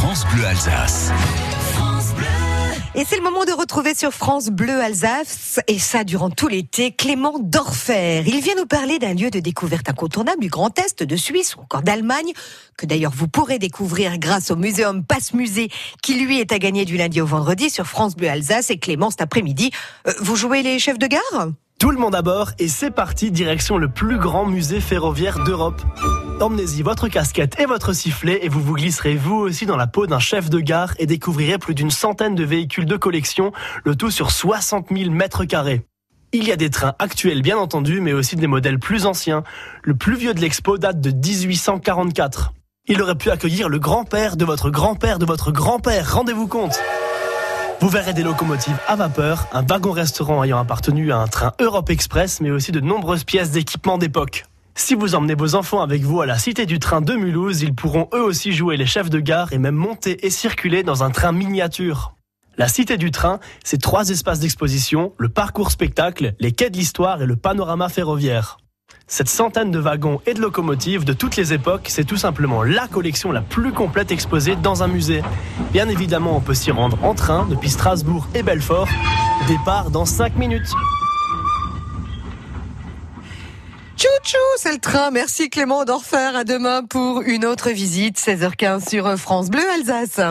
France Bleu Alsace. Et c'est le moment de retrouver sur France Bleu Alsace, et ça durant tout l'été, Clément Dorfer. Il vient nous parler d'un lieu de découverte incontournable du Grand Est, de Suisse ou encore d'Allemagne, que d'ailleurs vous pourrez découvrir grâce au Muséum Passe Musée, qui lui est à gagner du lundi au vendredi sur France Bleu Alsace. Et Clément, cet après-midi, euh, vous jouez les chefs de gare? Tout le monde à bord et c'est parti direction le plus grand musée ferroviaire d'Europe. Emmenez-y votre casquette et votre sifflet et vous vous glisserez vous aussi dans la peau d'un chef de gare et découvrirez plus d'une centaine de véhicules de collection, le tout sur 60 000 mètres carrés. Il y a des trains actuels bien entendu, mais aussi des modèles plus anciens. Le plus vieux de l'expo date de 1844. Il aurait pu accueillir le grand-père de votre grand-père de votre grand-père, rendez-vous compte vous verrez des locomotives à vapeur, un wagon-restaurant ayant appartenu à un train Europe Express, mais aussi de nombreuses pièces d'équipement d'époque. Si vous emmenez vos enfants avec vous à la Cité du Train de Mulhouse, ils pourront eux aussi jouer les chefs de gare et même monter et circuler dans un train miniature. La Cité du Train, c'est trois espaces d'exposition, le parcours spectacle, les quais de l'histoire et le panorama ferroviaire. Cette centaine de wagons et de locomotives de toutes les époques, c'est tout simplement la collection la plus complète exposée dans un musée. Bien évidemment, on peut s'y rendre en train depuis Strasbourg et Belfort. Départ dans 5 minutes. Chouchou, c'est le train. Merci Clément Dorfer. À demain pour une autre visite, 16h15 sur France Bleu Alsace.